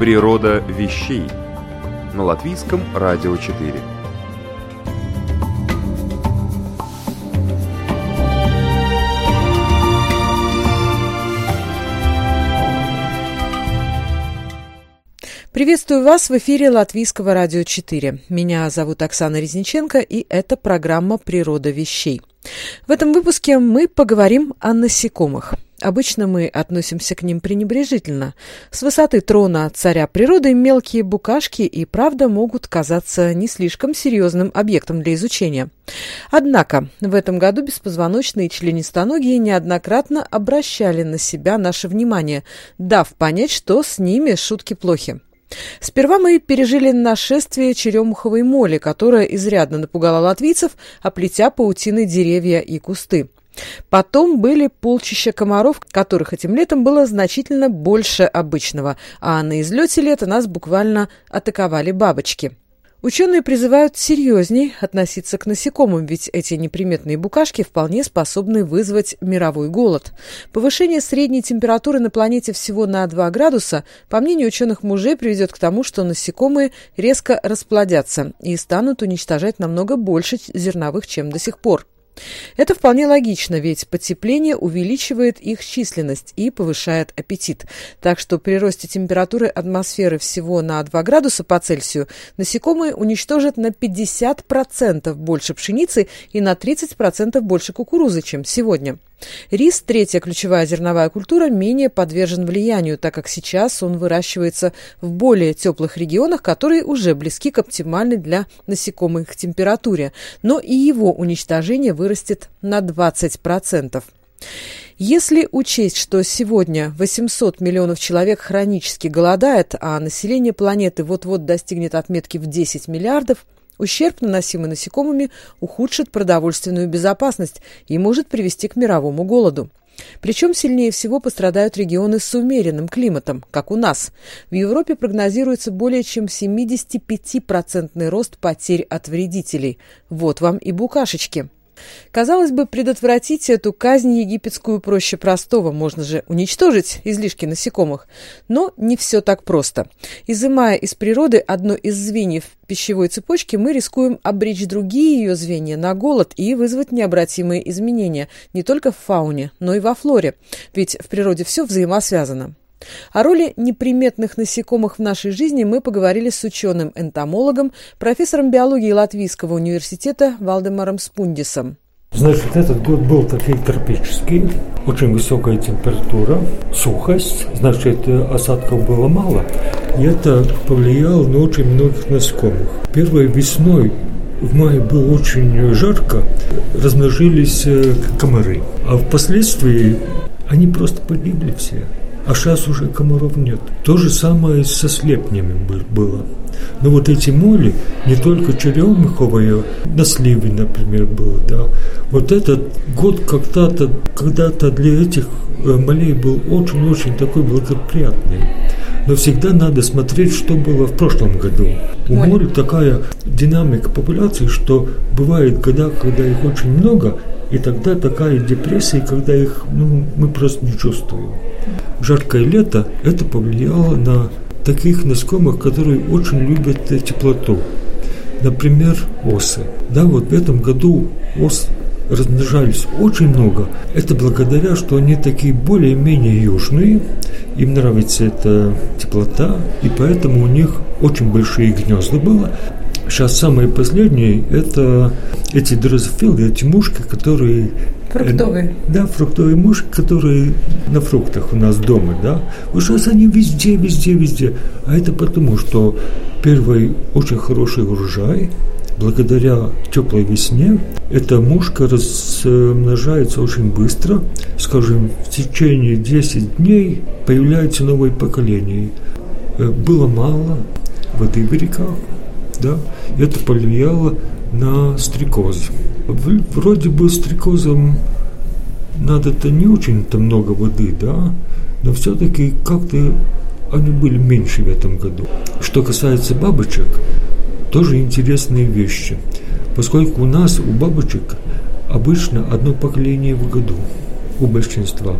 Природа вещей на латвийском радио 4. Приветствую вас в эфире Латвийского радио 4. Меня зовут Оксана Резниченко, и это программа «Природа вещей». В этом выпуске мы поговорим о насекомых – Обычно мы относимся к ним пренебрежительно. С высоты трона царя природы мелкие букашки и правда могут казаться не слишком серьезным объектом для изучения. Однако в этом году беспозвоночные членистоногие неоднократно обращали на себя наше внимание, дав понять, что с ними шутки плохи. Сперва мы пережили нашествие черемуховой моли, которая изрядно напугала латвийцев, оплетя паутиной деревья и кусты. Потом были полчища комаров, которых этим летом было значительно больше обычного, а на излете лета нас буквально атаковали бабочки. Ученые призывают серьезней относиться к насекомым, ведь эти неприметные букашки вполне способны вызвать мировой голод. Повышение средней температуры на планете всего на 2 градуса, по мнению ученых мужей, приведет к тому, что насекомые резко расплодятся и станут уничтожать намного больше зерновых, чем до сих пор. Это вполне логично, ведь потепление увеличивает их численность и повышает аппетит. Так что при росте температуры атмосферы всего на 2 градуса по Цельсию насекомые уничтожат на 50% больше пшеницы и на 30% больше кукурузы, чем сегодня. Рис, третья ключевая зерновая культура, менее подвержен влиянию, так как сейчас он выращивается в более теплых регионах, которые уже близки к оптимальной для насекомых температуре, но и его уничтожение вырастет на 20%. Если учесть, что сегодня 800 миллионов человек хронически голодает, а население планеты вот-вот достигнет отметки в 10 миллиардов – Ущерб, наносимый насекомыми, ухудшит продовольственную безопасность и может привести к мировому голоду. Причем сильнее всего пострадают регионы с умеренным климатом, как у нас. В Европе прогнозируется более чем 75% рост потерь от вредителей. Вот вам и букашечки. Казалось бы, предотвратить эту казнь египетскую проще простого, можно же уничтожить излишки насекомых. Но не все так просто. Изымая из природы одно из звеньев пищевой цепочки, мы рискуем обречь другие ее звенья на голод и вызвать необратимые изменения не только в фауне, но и во флоре. Ведь в природе все взаимосвязано. О роли неприметных насекомых в нашей жизни мы поговорили с ученым-энтомологом, профессором биологии Латвийского университета Валдемаром Спундисом. Значит, этот год был такой тропический, очень высокая температура, сухость, значит, осадков было мало, и это повлияло на очень многих насекомых. Первой весной в мае было очень жарко, размножились э, комары, а впоследствии они просто погибли все а сейчас уже комаров нет. То же самое со слепнями было. Но вот эти моли, не только черемуховые, на сливе, например, было, да. Вот этот год когда-то когда для этих э, молей был очень-очень такой благоприятный. Но всегда надо смотреть, что было в прошлом году. У моря такая динамика популяции, что бывает года, когда их очень много, и тогда такая депрессия, когда их ну, мы просто не чувствуем. Жаркое лето это повлияло на таких насекомых, которые очень любят теплоту. Например, осы. Да, вот в этом году ос размножались очень много. Это благодаря, что они такие более-менее южные, им нравится эта теплота, и поэтому у них очень большие гнезда было. Сейчас самые последние – это эти дрозофилы, эти мушки, которые Фруктовые. Э, да, фруктовые мушки, которые на фруктах у нас дома, да. Вот сейчас они везде, везде, везде. А это потому, что первый очень хороший урожай, благодаря теплой весне эта мушка размножается очень быстро. Скажем, в течение 10 дней появляется новое поколение. Э, было мало воды в реках, да, это повлияло на стрекоз. Вроде бы стрекозам надо-то не очень-то много воды, да, но все-таки как-то они были меньше в этом году. Что касается бабочек, тоже интересные вещи, поскольку у нас, у бабочек, обычно одно поколение в году, у большинства.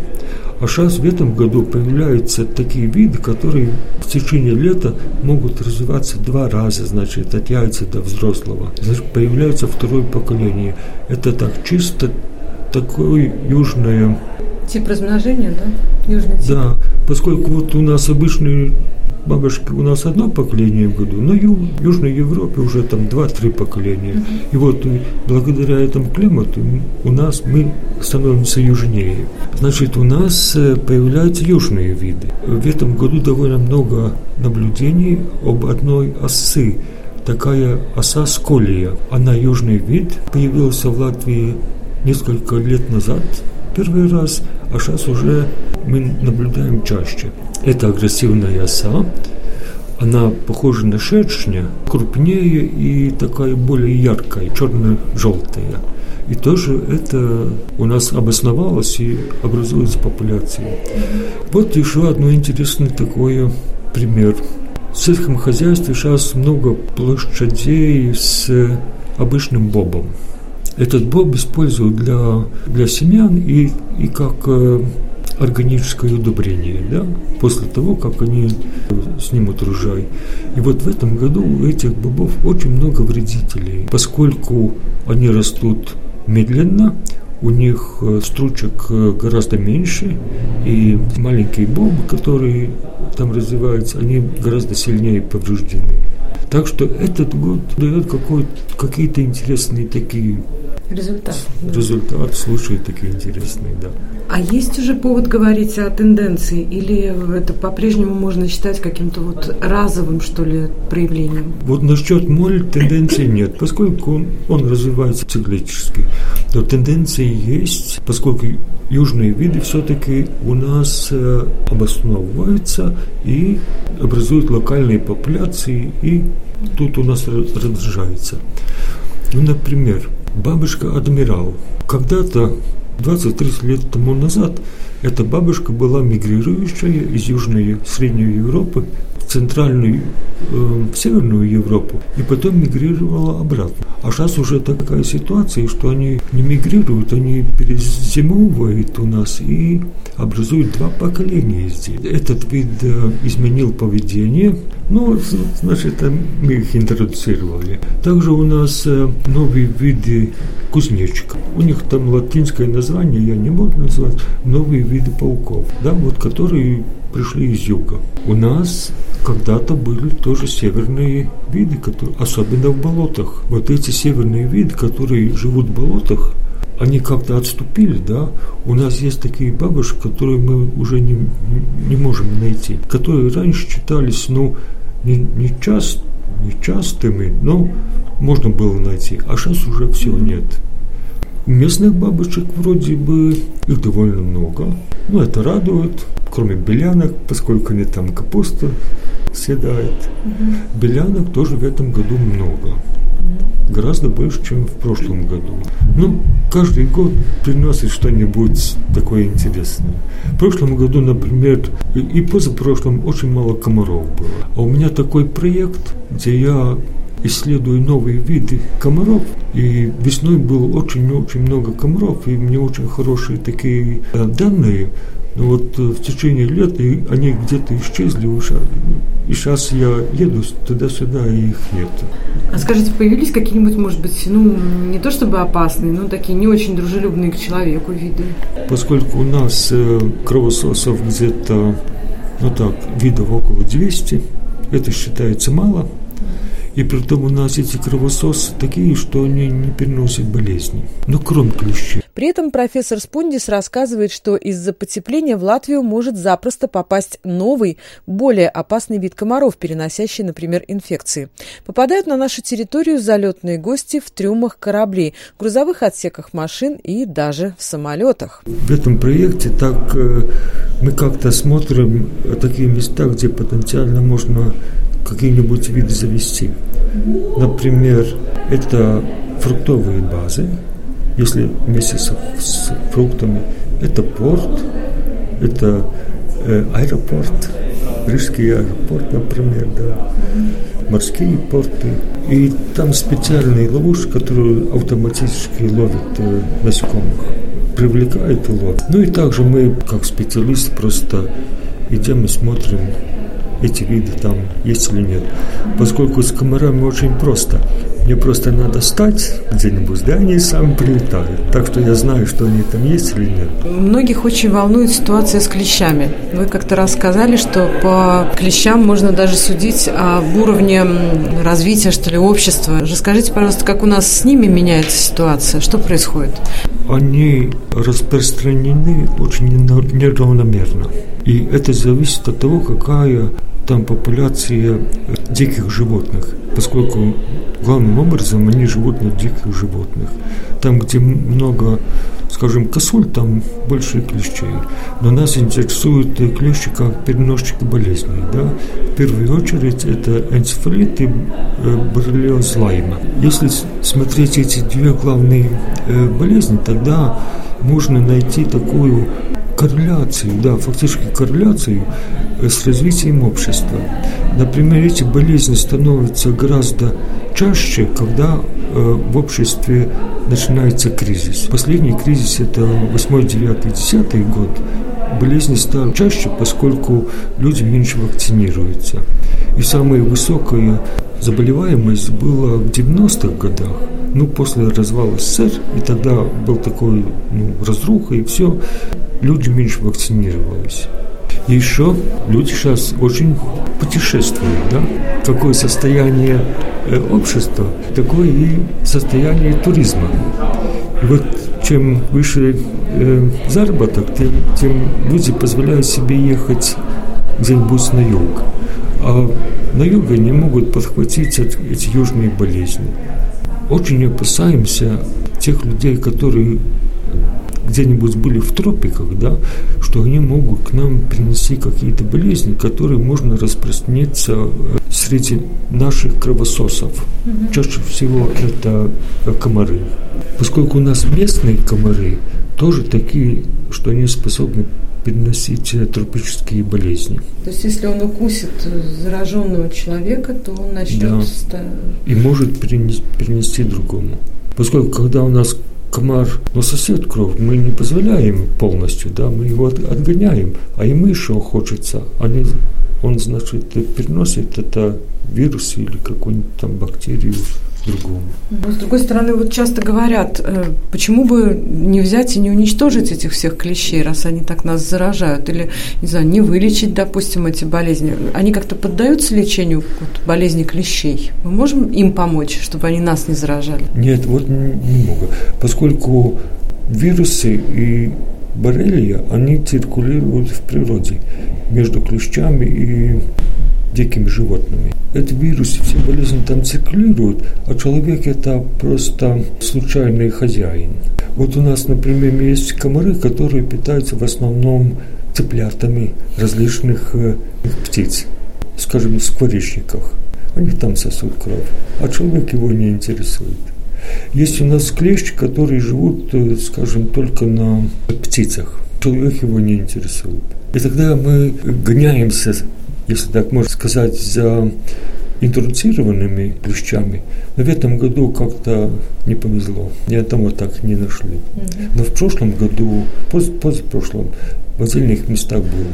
А сейчас в этом году появляются такие виды, которые в течение лета могут развиваться два раза, значит, от яйца до взрослого. Значит, появляется второе поколение. Это так чисто такое южное... Тип размножения, да? Южный тип. Да, поскольку вот у нас обычные бабушки у нас одно поколение в году, но ю, Южной Европе уже там два-три поколения. И вот благодаря этому климату у нас мы становимся южнее. Значит, у нас э, появляются южные виды. В этом году довольно много наблюдений об одной осы, такая оса сколия. Она южный вид, появился в Латвии несколько лет назад первый раз, а сейчас уже мы наблюдаем чаще. Это агрессивная оса, она похожа на шершня, крупнее и такая более яркая, черно-желтая. И тоже это у нас обосновалось и образуется популяция. Вот еще одно интересный такой пример. В сельском хозяйстве сейчас много площадей с обычным бобом. Этот боб используют для, для семян и, и как э, органическое удобрение, да, после того, как они снимут урожай. И вот в этом году у этих бобов очень много вредителей, поскольку они растут медленно, у них э, стручек э, гораздо меньше, и маленькие бобы, которые там развиваются, они гораздо сильнее повреждены. Так что этот год дает какие-то интересные такие Результат. Результат, случаи такие интересные, да. А есть уже повод говорить о тенденции, или это по-прежнему можно считать каким-то вот разовым, что ли, проявлением? Вот насчет моль тенденции нет, поскольку он, развивается циклически. Но тенденции есть, поскольку южные виды все-таки у нас э, обосновываются и образуют локальные популяции, и тут у нас размножается. Ну, например, бабушка адмирал. Когда-то, 20-30 лет тому назад, эта бабушка была мигрирующая из Южной Средней Европы в Центральную, э, в Северную Европу и потом мигрировала обратно. А сейчас уже такая ситуация, что они не мигрируют, они перезимовывают у нас и образуют два поколения здесь. Этот вид э, изменил поведение, ну, значит, мы их интродуцировали. Также у нас новые виды кузнечиков. У них там латинское название, я не буду назвать, новые виды пауков, да, вот которые пришли из юга. У нас когда-то были тоже северные виды, которые, особенно в болотах. Вот эти северные виды, которые живут в болотах, они как-то отступили, да. У нас есть такие бабушки, которые мы уже не, не можем найти, которые раньше читались, ну, не, не, част, не частыми, но можно было найти, а сейчас уже все нет. Местных бабочек вроде бы их довольно много, но это радует, кроме белянок, поскольку они там капусту съедают. Белянок тоже в этом году много. Гораздо больше, чем в прошлом году. Ну, каждый год приносит что-нибудь такое интересное. В прошлом году, например, и позапрошлом очень мало комаров было. А у меня такой проект, где я исследую новые виды комаров. И весной было очень-очень много комаров, и мне очень хорошие такие э, данные. Вот э, в течение лет и они где-то исчезли уже. И сейчас я еду туда-сюда, и их нет. А скажите, появились какие-нибудь, может быть, ну, не то чтобы опасные, но такие не очень дружелюбные к человеку виды? Поскольку у нас э, кровососов где-то, ну так, видов около 200, это считается мало – и при том у нас эти кровососы такие, что они не переносят болезни. Ну, кроме клещей. При этом профессор Спундис рассказывает, что из-за потепления в Латвию может запросто попасть новый, более опасный вид комаров, переносящий, например, инфекции. Попадают на нашу территорию залетные гости в трюмах кораблей, грузовых отсеках машин и даже в самолетах. В этом проекте так э, мы как-то смотрим такие места, где потенциально можно какие-нибудь виды завести. Например, это фруктовые базы, если вместе с, с фруктами, это порт, это э, аэропорт, Рижский аэропорт, например, да, морские порты. И там специальные ловушки, которые автоматически ловят э, насекомых, привлекают и ловят. Ну и также мы, как специалисты, просто идем и смотрим эти виды там есть или нет. Поскольку с комарами очень просто. Мне просто надо стать где-нибудь, да, они сами прилетают. Так что я знаю, что они там есть или нет. Многих очень волнует ситуация с клещами. Вы как-то рассказали, что по клещам можно даже судить об уровне развития, что ли, общества. Расскажите, пожалуйста, как у нас с ними меняется ситуация? Что происходит? Они распространены очень неравномерно. И это зависит от того, какая там популяция диких животных, поскольку главным образом они живут на диких животных. Там, где много, скажем, косуль, там больше клещей. Но нас интересуют клещи как переносчики болезней. Да? В первую очередь это энцефалит и э, боррелиоз лайма. Если смотреть эти две главные э, болезни, тогда можно найти такую корреляцию, да, фактически корреляцию э, с развитием общества. Например, эти болезни становятся гораздо чаще, когда э, в обществе начинается кризис. Последний кризис – это 8, 9, 10 год. Болезни стали чаще, поскольку люди меньше вакцинируются. И самая высокая заболеваемость была в 90-х годах, ну, после развала СССР, и тогда был такой, ну, разруха, и все люди меньше вакцинировались. Еще люди сейчас очень путешествуют, да? Какое состояние э, общества, такое и состояние туризма. И вот чем выше э, заработок, тем, тем люди позволяют себе ехать где-нибудь на юг. А на юге не могут подхватить эти южные болезни. Очень опасаемся тех людей, которые где-нибудь были в тропиках, да, что они могут к нам принести какие-то болезни, которые можно распространиться э, среди наших кровососов. Угу. Чаще всего это э, комары. Поскольку у нас местные комары тоже такие, что они способны переносить э, тропические болезни. То есть, если он укусит зараженного человека, то он начнет... Да. И может перенести, перенести другому. Поскольку, когда у нас комар но сосет кровь, мы не позволяем полностью, да, мы его отгоняем, а и мыши хочется, они, он, значит, переносит это вирус или какую-нибудь там бактерию другому. Но, с другой стороны, вот часто говорят, э, почему бы не взять и не уничтожить этих всех клещей, раз они так нас заражают, или, не знаю, не вылечить, допустим, эти болезни. Они как-то поддаются лечению вот, болезни клещей? Мы можем им помочь, чтобы они нас не заражали? Нет, вот не могут. Поскольку вирусы и боррелия, они циркулируют в природе между клещами и дикими животными. Эти вирусы, все болезни там циркулируют, а человек это просто случайный хозяин. Вот у нас, например, есть комары, которые питаются в основном цыплятами различных э, птиц, скажем, в скворечниках. Они там сосут кровь, а человек его не интересует. Есть у нас клещи, которые живут, э, скажем, только на птицах. Человек его не интересует. И тогда мы гоняемся если так можно сказать, за интрудированными клещами. Но в этом году как-то не повезло. Ни одного так не нашли. Но в прошлом году, поз, позапрошлом, в отдельных местах было.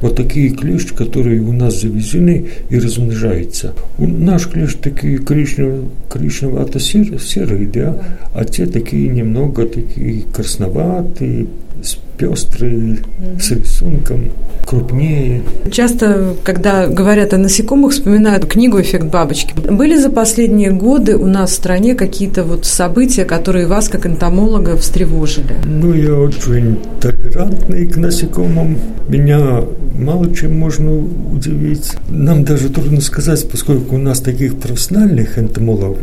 Вот такие клещи, которые у нас завезены и размножаются. У наш клещ такие коричневато-серые, да, а те такие немного такие красноватые, пестрые, с рисунком, крупнее. Часто, когда говорят о насекомых, вспоминают книгу «Эффект бабочки». Были за последние годы у нас в стране какие-то вот события, которые вас, как энтомолога, встревожили? Ну, я очень толерантный к насекомым. Меня мало чем можно удивить. Нам даже трудно сказать, поскольку у нас таких профессиональных энтомологов,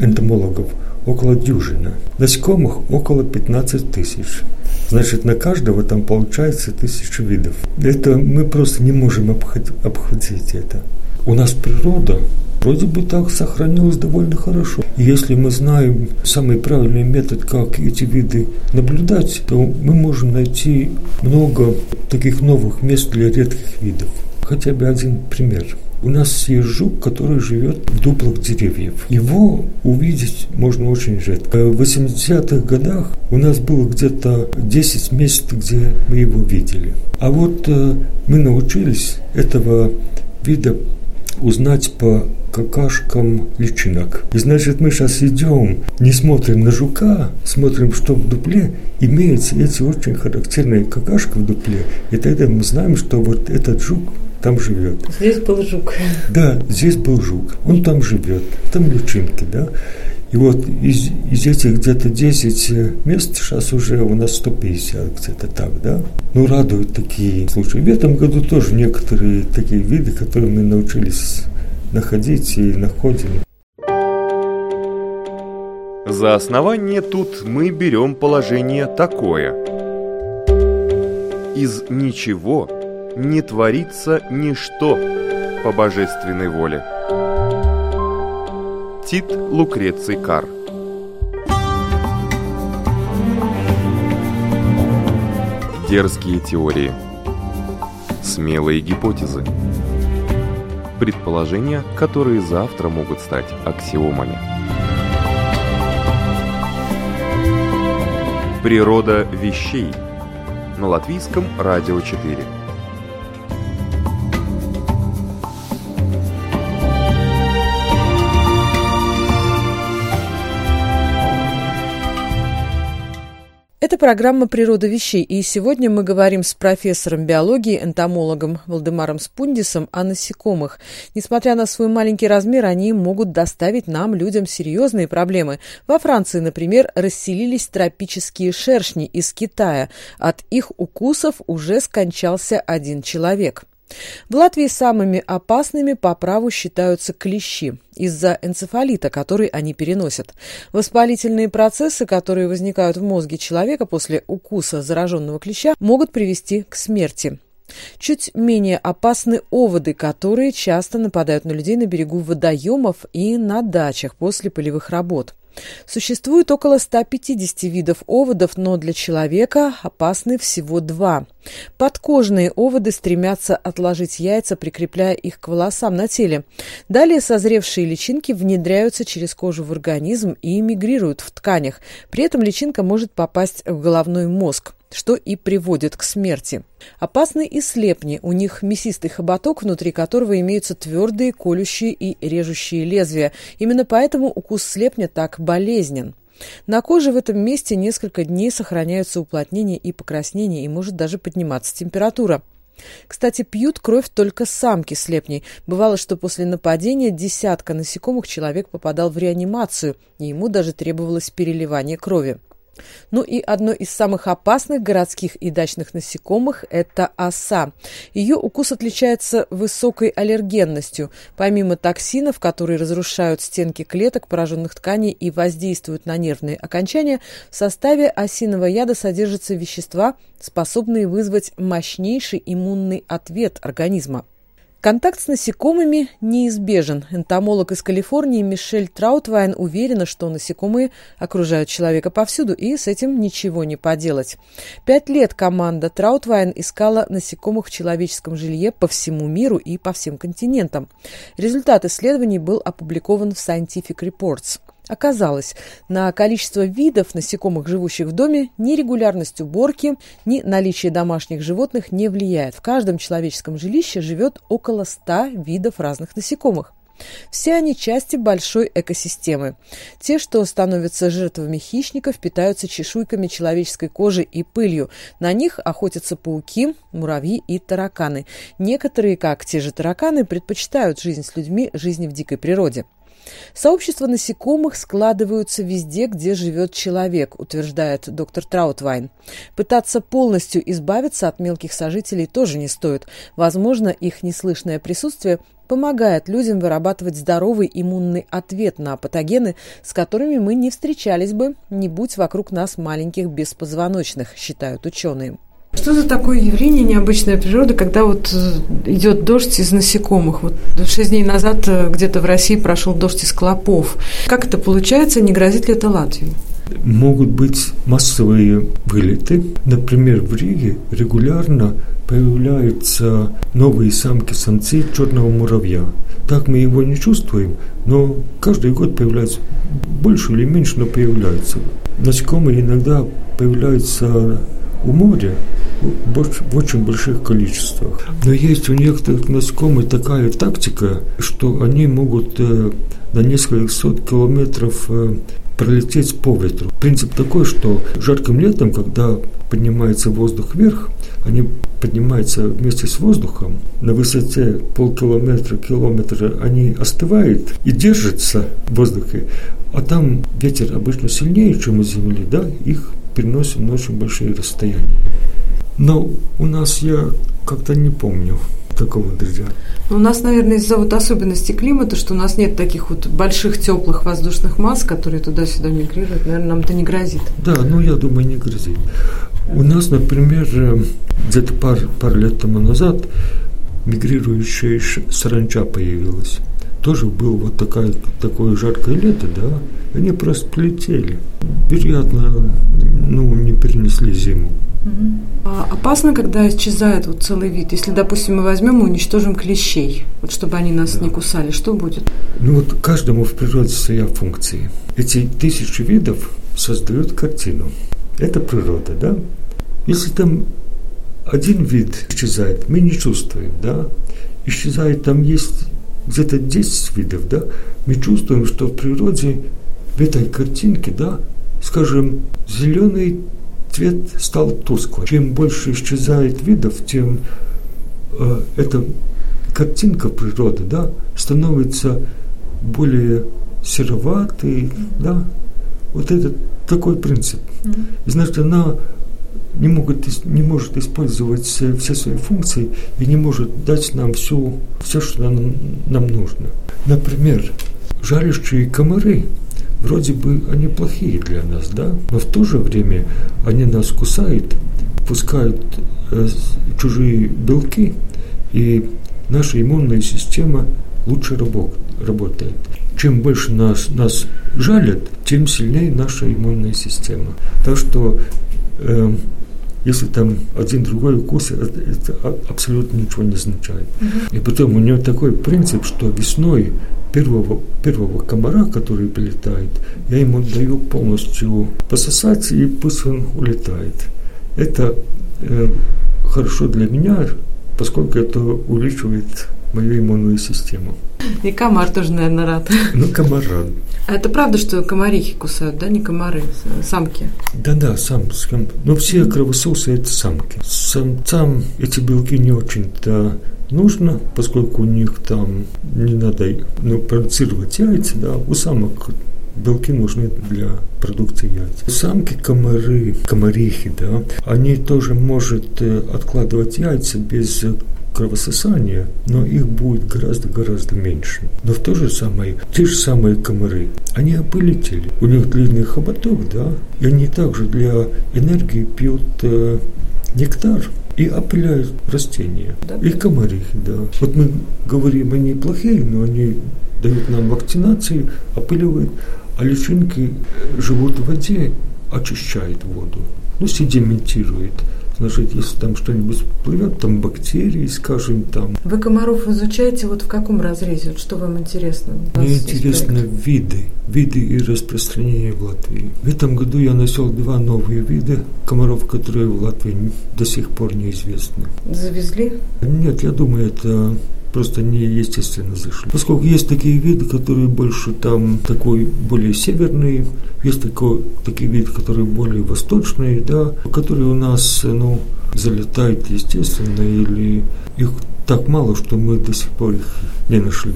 энтомологов около дюжины. Насекомых около 15 тысяч. Значит, на каждого там получается тысяча видов. Это мы просто не можем обходить это. У нас природа вроде бы так сохранилась довольно хорошо. Если мы знаем самый правильный метод, как эти виды наблюдать, то мы можем найти много таких новых мест для редких видов. Хотя бы один пример – у нас есть жук, который живет в дуплах деревьев. Его увидеть можно очень редко. В 80-х годах у нас было где-то 10 мест, где мы его видели. А вот э, мы научились этого вида узнать по какашкам личинок. И значит, мы сейчас идем, не смотрим на жука, смотрим, что в дупле имеются эти очень характерные какашки в дупле. И тогда мы знаем, что вот этот жук там живет. Здесь был жук. Да, здесь был жук. Он там живет, там личинки, да. И вот из, из этих где-то 10 э, мест сейчас уже у нас 150 где-то так, да. Ну, радуют такие случаи. В этом году тоже некоторые такие виды, которые мы научились находить и находим. За основание тут мы берем положение такое. Из ничего не творится ничто по божественной воле. Тит Лукреций Кар. Дерзкие теории. Смелые гипотезы. Предположения, которые завтра могут стать аксиомами. Природа вещей. На латвийском радио 4 Это программа «Природа вещей», и сегодня мы говорим с профессором биологии, энтомологом Валдемаром Спундисом о насекомых. Несмотря на свой маленький размер, они могут доставить нам, людям, серьезные проблемы. Во Франции, например, расселились тропические шершни из Китая. От их укусов уже скончался один человек. В Латвии самыми опасными по праву считаются клещи из-за энцефалита, который они переносят. Воспалительные процессы, которые возникают в мозге человека после укуса зараженного клеща, могут привести к смерти. Чуть менее опасны оводы, которые часто нападают на людей на берегу водоемов и на дачах после полевых работ. Существует около 150 видов оводов, но для человека опасны всего два. Подкожные оводы стремятся отложить яйца, прикрепляя их к волосам на теле. Далее созревшие личинки внедряются через кожу в организм и мигрируют в тканях. При этом личинка может попасть в головной мозг что и приводит к смерти. Опасны и слепни, у них мясистый хоботок, внутри которого имеются твердые, колющие и режущие лезвия. Именно поэтому укус слепня так болезнен. На коже в этом месте несколько дней сохраняются уплотнения и покраснения, и может даже подниматься температура. Кстати, пьют кровь только самки слепней. Бывало, что после нападения десятка насекомых человек попадал в реанимацию, и ему даже требовалось переливание крови. Ну и одно из самых опасных городских и дачных насекомых – это оса. Ее укус отличается высокой аллергенностью. Помимо токсинов, которые разрушают стенки клеток пораженных тканей и воздействуют на нервные окончания, в составе осиного яда содержатся вещества, способные вызвать мощнейший иммунный ответ организма. Контакт с насекомыми неизбежен. Энтомолог из Калифорнии Мишель Траутвайн уверена, что насекомые окружают человека повсюду, и с этим ничего не поделать. Пять лет команда Траутвайн искала насекомых в человеческом жилье по всему миру и по всем континентам. Результат исследований был опубликован в Scientific Reports. Оказалось, на количество видов насекомых, живущих в доме, ни регулярность уборки, ни наличие домашних животных не влияет. В каждом человеческом жилище живет около 100 видов разных насекомых. Все они части большой экосистемы. Те, что становятся жертвами хищников, питаются чешуйками человеческой кожи и пылью. На них охотятся пауки, муравьи и тараканы. Некоторые, как те же тараканы, предпочитают жизнь с людьми жизни в дикой природе. Сообщества насекомых складываются везде, где живет человек, утверждает доктор Траутвайн. Пытаться полностью избавиться от мелких сожителей тоже не стоит. Возможно, их неслышное присутствие помогает людям вырабатывать здоровый иммунный ответ на патогены, с которыми мы не встречались бы, не будь вокруг нас маленьких беспозвоночных, считают ученые. Что за такое явление необычная природа, когда вот э, идет дождь из насекомых? Вот шесть дней назад э, где-то в России прошел дождь из клопов. Как это получается? Не грозит ли это Латвии? Могут быть массовые вылеты. Например, в Риге регулярно появляются новые самки-самцы черного муравья. Так мы его не чувствуем, но каждый год появляется больше или меньше, но появляются. Насекомые иногда появляются у моря в очень больших количествах. Но есть у некоторых насекомых такая тактика, что они могут э, на несколько сот километров э, пролететь по ветру. Принцип такой, что жарким летом, когда поднимается воздух вверх, они поднимаются вместе с воздухом на высоте полкилометра, километра, они остывают и держатся в воздухе, а там ветер обычно сильнее, чем у Земли, да, их переносим на очень большие расстояния. Но у нас я как-то не помню такого дождя. У нас, наверное, из-за вот особенностей климата, что у нас нет таких вот больших теплых воздушных масс, которые туда-сюда мигрируют, наверное, нам это не грозит. Да, ну я думаю, не грозит. У нас, например, э, где-то пар, пару лет тому назад мигрирующая саранча появилась. Тоже было вот такая, такое жаркое лето, да, они просто полетели. Вероятно, ну, не перенесли зиму. А опасно, когда исчезает вот целый вид. Если, допустим, мы возьмем и уничтожим клещей, вот чтобы они нас да. не кусали, что будет? Ну вот каждому в природе своя функция. Эти тысячи видов создают картину. Это природа, да? Если там один вид исчезает, мы не чувствуем, да? Исчезает, там есть где-то 10 видов, да? Мы чувствуем, что в природе в этой картинке, да, скажем, зеленый цвет стал тусклый. Чем больше исчезает видов, тем э, эта картинка природы, да, становится более сероватой, да. Вот это такой принцип. Значит, она не, могут, не может использовать все свои функции и не может дать нам всю, все, что нам, нам нужно. Например, жарящие комары – вроде бы они плохие для нас, да, но в то же время они нас кусают, пускают э, чужие белки, и наша иммунная система лучше работ, работает. Чем больше нас, нас жалят, тем сильнее наша иммунная система. Так что э, если там один другой укус, это, это абсолютно ничего не означает. Угу. И потом у него такой принцип, что весной первого, первого комара, который прилетает, я ему даю полностью пососать, и пусть он улетает. Это э, хорошо для меня, поскольку это увеличивает мою иммунную систему. И комар тоже, наверное, рад. Ну, комар рад. А это правда, что комарихи кусают, да, не комары, самки? Да-да, сам, сам. Но все кровососы – это самки. Самцам эти белки не очень-то нужно, поскольку у них там не надо ну, продуцировать яйца, да, у самок белки нужны для продукции яиц. Самки комары, комарихи, да, они тоже может э, откладывать яйца без кровососания, но их будет гораздо-гораздо меньше. Но в то же самое, те же самые комары, они опылители. У них длинный хоботок, да, и они также для энергии пьют э, нектар и опыляют растения. Да? И комарихи, да. Вот мы говорим, они плохие, но они дают нам вакцинации, опыливают, а личинки живут в воде, очищают воду, ну, Значит, если там что-нибудь плывет, там бактерии, скажем, там. Вы комаров изучаете вот в каком разрезе? Вот что вам интересно? Мне интересно виды, виды и распространение в Латвии. В этом году я нашел два новые вида комаров, которые в Латвии до сих пор неизвестны. Завезли? Нет, я думаю, это просто неестественно зашли. Поскольку есть такие виды, которые больше там такой более северный, есть такой, такие виды, которые более восточные, да, которые у нас, ну, залетают естественно, или их так мало, что мы до сих пор их не нашли.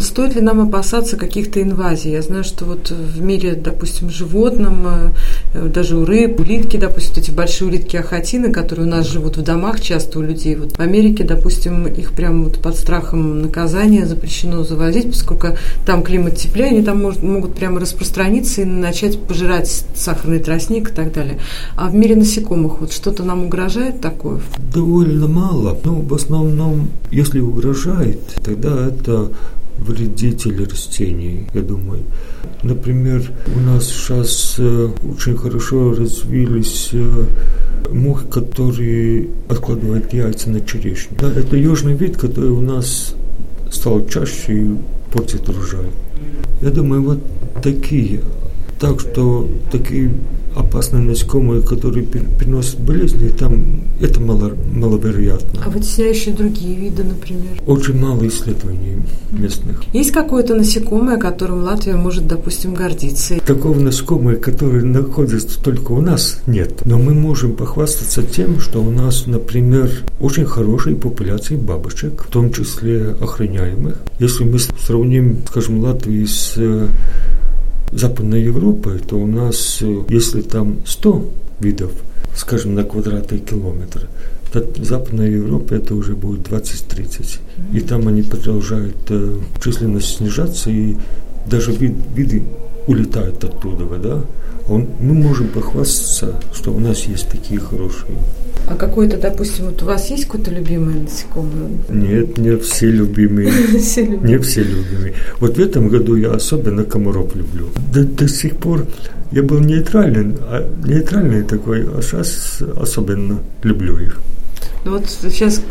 Стоит ли нам опасаться каких-то инвазий? Я знаю, что вот в мире, допустим, животным, э, даже у рыб, улитки, допустим, эти большие улитки-ахатины, которые у нас живут в домах часто у людей. Вот в Америке, допустим, их прямо вот под страхом наказания запрещено завозить, поскольку там климат теплее, они там может, могут прямо распространиться и начать пожирать сахарный тростник и так далее. А в мире насекомых вот что-то нам угрожает такое? Довольно мало. Ну, в основном, если угрожает, тогда это вредители растений, я думаю. Например, у нас сейчас э, очень хорошо развились э, мухи, которые откладывают яйца на черешню. Да, это южный вид, который у нас стал чаще и портит урожай. Я думаю, вот такие. Так что такие опасные насекомые, которые переносят болезни, там это мало, маловероятно. А вытесняющие другие виды, например? Очень мало исследований местных. Есть какое-то насекомое, которым Латвия может, допустим, гордиться? Такого насекомого, которое находится только у нас, нет. Но мы можем похвастаться тем, что у нас, например, очень хорошие популяции бабочек, в том числе охраняемых. Если мы сравним, скажем, Латвию с э, Западной Европы, то у нас, э, если там 100 видов, скажем, на квадратный километр, то в Западной Европе это уже будет 20-30. И там они продолжают э, численность снижаться, и даже вид, виды улетают оттуда, да? Он, мы можем похвастаться, что у нас есть такие хорошие. А какой-то, допустим, вот у вас есть какое-то любимое насекомое? Нет, не все любимые. Не все любимые. Вот в этом году я особенно комаров люблю. До, сих пор я был нейтрален, а нейтральный такой, а сейчас особенно люблю их. Ну вот сейчас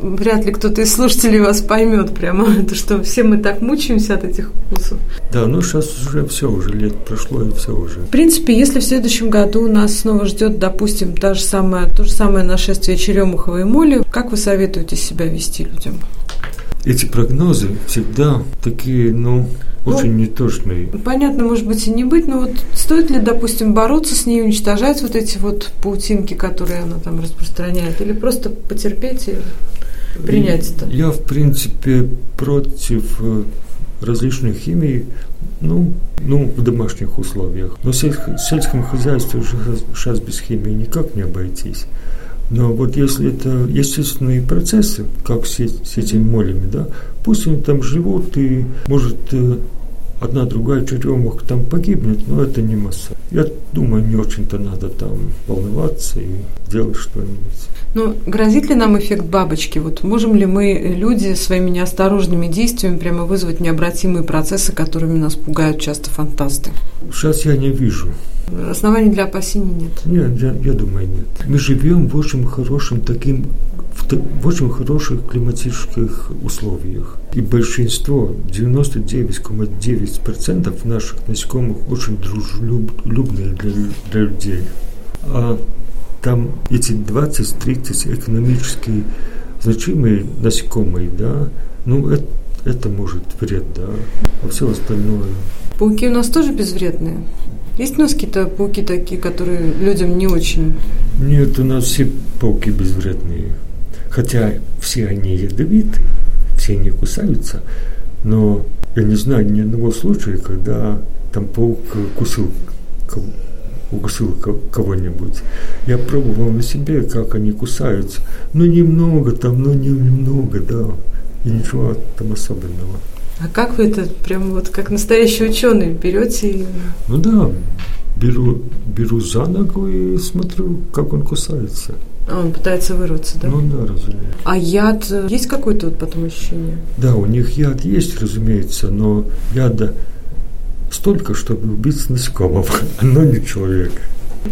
вряд ли кто-то из слушателей вас поймет прямо, то что все мы так мучаемся от этих укусов. Да, ну сейчас уже все, уже лет прошло и все уже. В принципе, если в следующем году нас снова ждет, допустим, та же самая, то же самое нашествие черемуховой моли, как вы советуете себя вести людям? Эти прогнозы всегда такие, ну, очень ну, неточный. Понятно, может быть, и не быть, но вот стоит ли, допустим, бороться с ней, уничтожать вот эти вот паутинки, которые она там распространяет, или просто потерпеть и принять это? Я, в принципе, против э, различных химий, ну, ну, в домашних условиях. Но в сельском хозяйстве уже сейчас без химии никак не обойтись. Но вот если это естественные процессы, как с, с этими молями, да, пусть они там живут и, может, э, одна другая черемуха там погибнет, но это не масса. Я думаю, не очень-то надо там волноваться и делать что-нибудь. Ну, грозит ли нам эффект бабочки? Вот можем ли мы, люди, своими неосторожными действиями прямо вызвать необратимые процессы, которыми нас пугают часто фантасты? Сейчас я не вижу. Оснований для опасений нет? Нет, я, я думаю, нет. Мы живем в очень хорошем таким в, в очень хороших климатических условиях. И большинство, 99,9% наших насекомых очень дружелюбные для, для людей. А там эти 20-30 экономически значимые насекомые, да, ну это, это может вред, да, а все остальное. Пауки у нас тоже безвредные? Есть у нас какие-то пауки такие, которые людям не очень? Нет, у нас все пауки безвредные. Хотя все они ядовиты, все они кусаются, но я не знаю ни одного случая, когда там паук кусил, укусил кого-нибудь. Я пробовал на себе, как они кусаются. Ну, немного там, ну, немного, да. И ничего там особенного. А как вы это, прям вот как настоящий ученый, берете и... Ну да, беру, беру за ногу и смотрю, как он кусается. А он пытается вырваться, да? Ну да, разумеется. А яд э, есть какое-то вот потом ощущение? Да, у них яд есть, разумеется, но яда столько, чтобы убить насекомого, но не человека.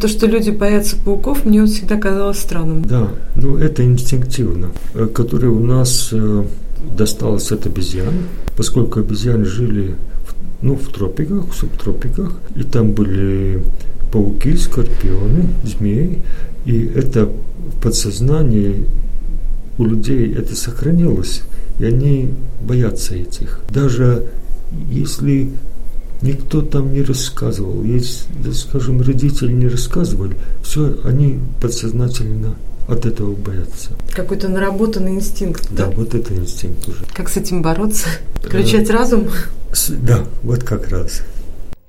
То, что люди боятся пауков, мне вот всегда казалось странным. Да, ну это инстинктивно, э, которое у нас э, досталось от обезьян, поскольку обезьяны жили в, ну, в тропиках, в субтропиках, и там были пауки, скорпионы, змеи, и это в подсознании у людей это сохранилось, и они боятся этих. Даже если никто там не рассказывал, если, скажем, родители не рассказывали, все, они подсознательно от этого боятся. Какой-то наработанный инстинкт. Да, да, вот это инстинкт уже. Как с этим бороться? Включать разум? Да, вот как раз.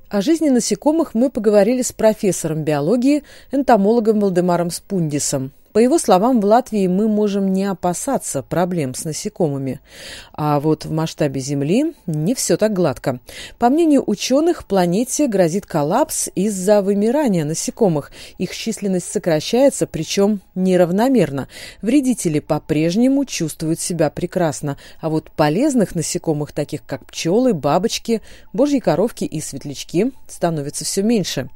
О жизни насекомых мы поговорили с профессором биологии, энтомологом Валдемаром Спундисом. По его словам, в Латвии мы можем не опасаться проблем с насекомыми. А вот в масштабе Земли не все так гладко. По мнению ученых, планете грозит коллапс из-за вымирания насекомых. Их численность сокращается, причем неравномерно. Вредители по-прежнему чувствуют себя прекрасно, а вот полезных насекомых, таких как пчелы, бабочки, божьи коровки и светлячки, становится все меньше.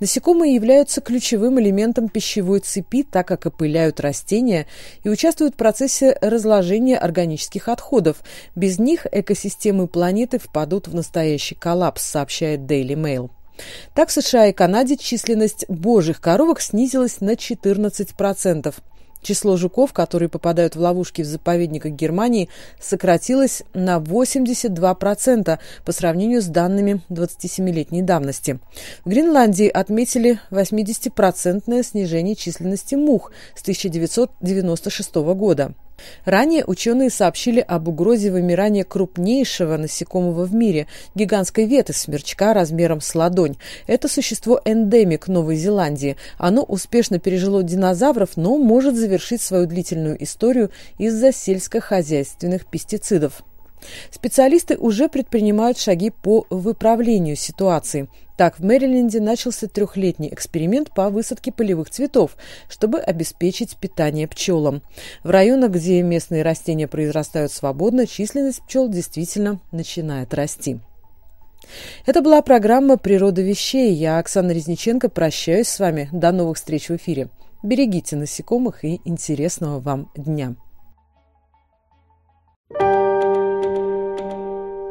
Насекомые являются ключевым элементом пищевой цепи, так как опыляют растения и участвуют в процессе разложения органических отходов. Без них экосистемы планеты впадут в настоящий коллапс, сообщает Daily Mail. Так в США и Канаде численность божьих коровок снизилась на 14%. Число жуков, которые попадают в ловушки в заповедниках Германии, сократилось на 82% по сравнению с данными 27-летней давности. В Гренландии отметили 80% снижение численности мух с 1996 года. Ранее ученые сообщили об угрозе вымирания крупнейшего насекомого в мире – гигантской веты смерчка размером с ладонь. Это существо эндемик Новой Зеландии. Оно успешно пережило динозавров, но может завершить свою длительную историю из-за сельскохозяйственных пестицидов. Специалисты уже предпринимают шаги по выправлению ситуации. Так, в Мэриленде начался трехлетний эксперимент по высадке полевых цветов, чтобы обеспечить питание пчелам. В районах, где местные растения произрастают свободно, численность пчел действительно начинает расти. Это была программа «Природа вещей». Я, Оксана Резниченко, прощаюсь с вами. До новых встреч в эфире. Берегите насекомых и интересного вам дня.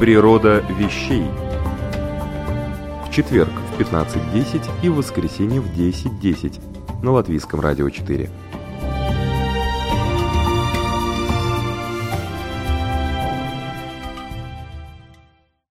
Природа вещей. В четверг в 15.10 и в воскресенье в 10.10 на Латвийском радио 4.